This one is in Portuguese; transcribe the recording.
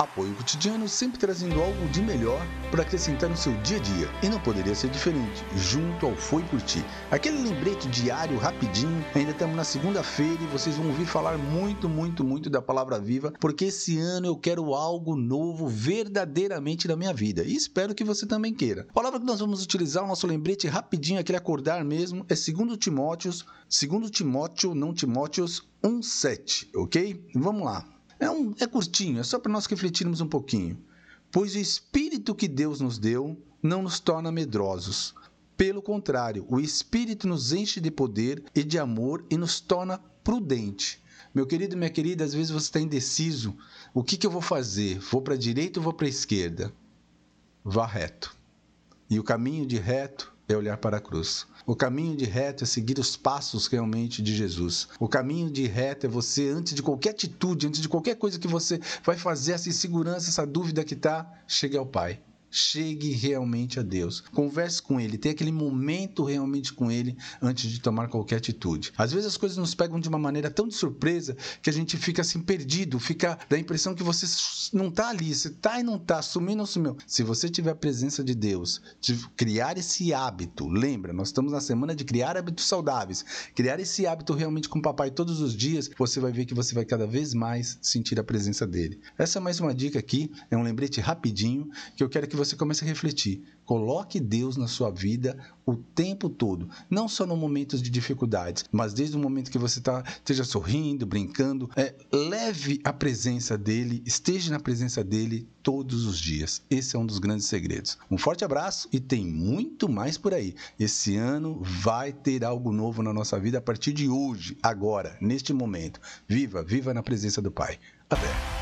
Apoio cotidiano sempre trazendo algo de melhor para acrescentar no seu dia a dia. E não poderia ser diferente, junto ao Foi Por Ti. Aquele lembrete diário, rapidinho. Ainda estamos na segunda-feira e vocês vão ouvir falar muito, muito, muito da palavra viva, porque esse ano eu quero algo novo verdadeiramente na minha vida. E espero que você também queira. A palavra que nós vamos utilizar, o nosso lembrete rapidinho, aquele acordar mesmo, é 2 Timóteos, 2 Timóteo, não Timóteos 1,7, ok? Vamos lá. É, um, é curtinho, é só para nós refletirmos um pouquinho. Pois o Espírito que Deus nos deu não nos torna medrosos. Pelo contrário, o Espírito nos enche de poder e de amor e nos torna prudente. Meu querido minha querida, às vezes você está indeciso. O que, que eu vou fazer? Vou para a direita ou vou para a esquerda? Vá reto. E o caminho de reto é olhar para a cruz. O caminho de reto é seguir os passos realmente de Jesus. O caminho de reto é você, antes de qualquer atitude, antes de qualquer coisa que você vai fazer, essa insegurança, essa dúvida que está, chegue ao Pai chegue realmente a Deus. Converse com Ele, tenha aquele momento realmente com Ele antes de tomar qualquer atitude. Às vezes as coisas nos pegam de uma maneira tão de surpresa que a gente fica assim perdido, fica da impressão que você não está ali, você está e não está, sumiu não sumiu. Se você tiver a presença de Deus, de criar esse hábito, lembra, nós estamos na semana de criar hábitos saudáveis, criar esse hábito realmente com o papai todos os dias, você vai ver que você vai cada vez mais sentir a presença dele. Essa é mais uma dica aqui, é um lembrete rapidinho que eu quero que você comece a refletir. Coloque Deus na sua vida o tempo todo, não só no momentos de dificuldades, mas desde o momento que você tá, esteja sorrindo, brincando, é, leve a presença dele, esteja na presença dele todos os dias. Esse é um dos grandes segredos. Um forte abraço e tem muito mais por aí. Esse ano vai ter algo novo na nossa vida a partir de hoje, agora, neste momento. Viva, viva na presença do Pai. Até.